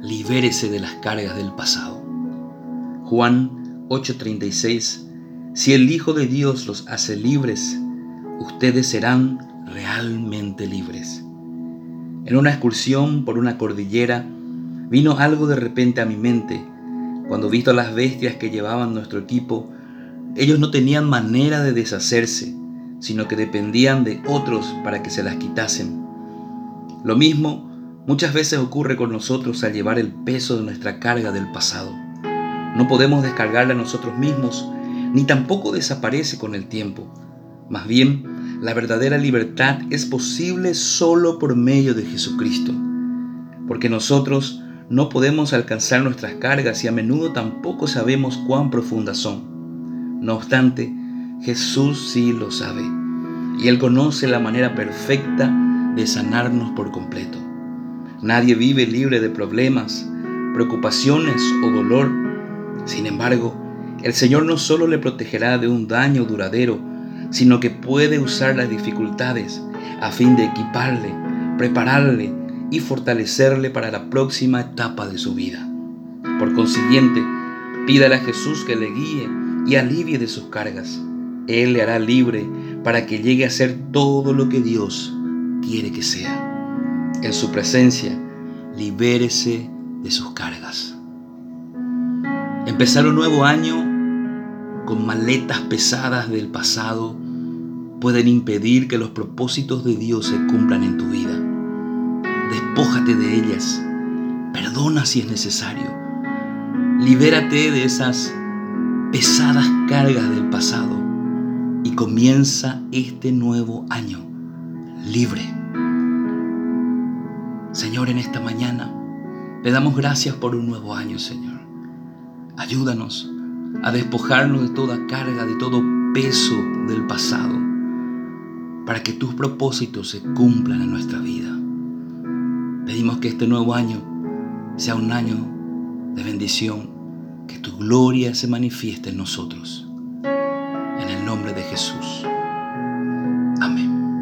libérese de las cargas del pasado. Juan 8:36 Si el Hijo de Dios los hace libres, ustedes serán realmente libres. En una excursión por una cordillera, vino algo de repente a mi mente. Cuando visto las bestias que llevaban nuestro equipo, ellos no tenían manera de deshacerse, sino que dependían de otros para que se las quitasen. Lo mismo muchas veces ocurre con nosotros al llevar el peso de nuestra carga del pasado. No podemos descargarla nosotros mismos, ni tampoco desaparece con el tiempo. Más bien, la verdadera libertad es posible solo por medio de Jesucristo, porque nosotros no podemos alcanzar nuestras cargas y a menudo tampoco sabemos cuán profundas son. No obstante, Jesús sí lo sabe, y Él conoce la manera perfecta de sanarnos por completo. Nadie vive libre de problemas, preocupaciones o dolor sin embargo, el Señor no solo le protegerá de un daño duradero, sino que puede usar las dificultades a fin de equiparle, prepararle y fortalecerle para la próxima etapa de su vida. Por consiguiente, pídale a Jesús que le guíe y alivie de sus cargas. Él le hará libre para que llegue a ser todo lo que Dios quiere que sea. En su presencia, libérese de sus cargas. Empezar un nuevo año con maletas pesadas del pasado pueden impedir que los propósitos de Dios se cumplan en tu vida. Despójate de ellas. Perdona si es necesario. Libérate de esas pesadas cargas del pasado y comienza este nuevo año libre. Señor, en esta mañana te damos gracias por un nuevo año, Señor. Ayúdanos a despojarnos de toda carga, de todo peso del pasado, para que tus propósitos se cumplan en nuestra vida. Pedimos que este nuevo año sea un año de bendición, que tu gloria se manifieste en nosotros. En el nombre de Jesús.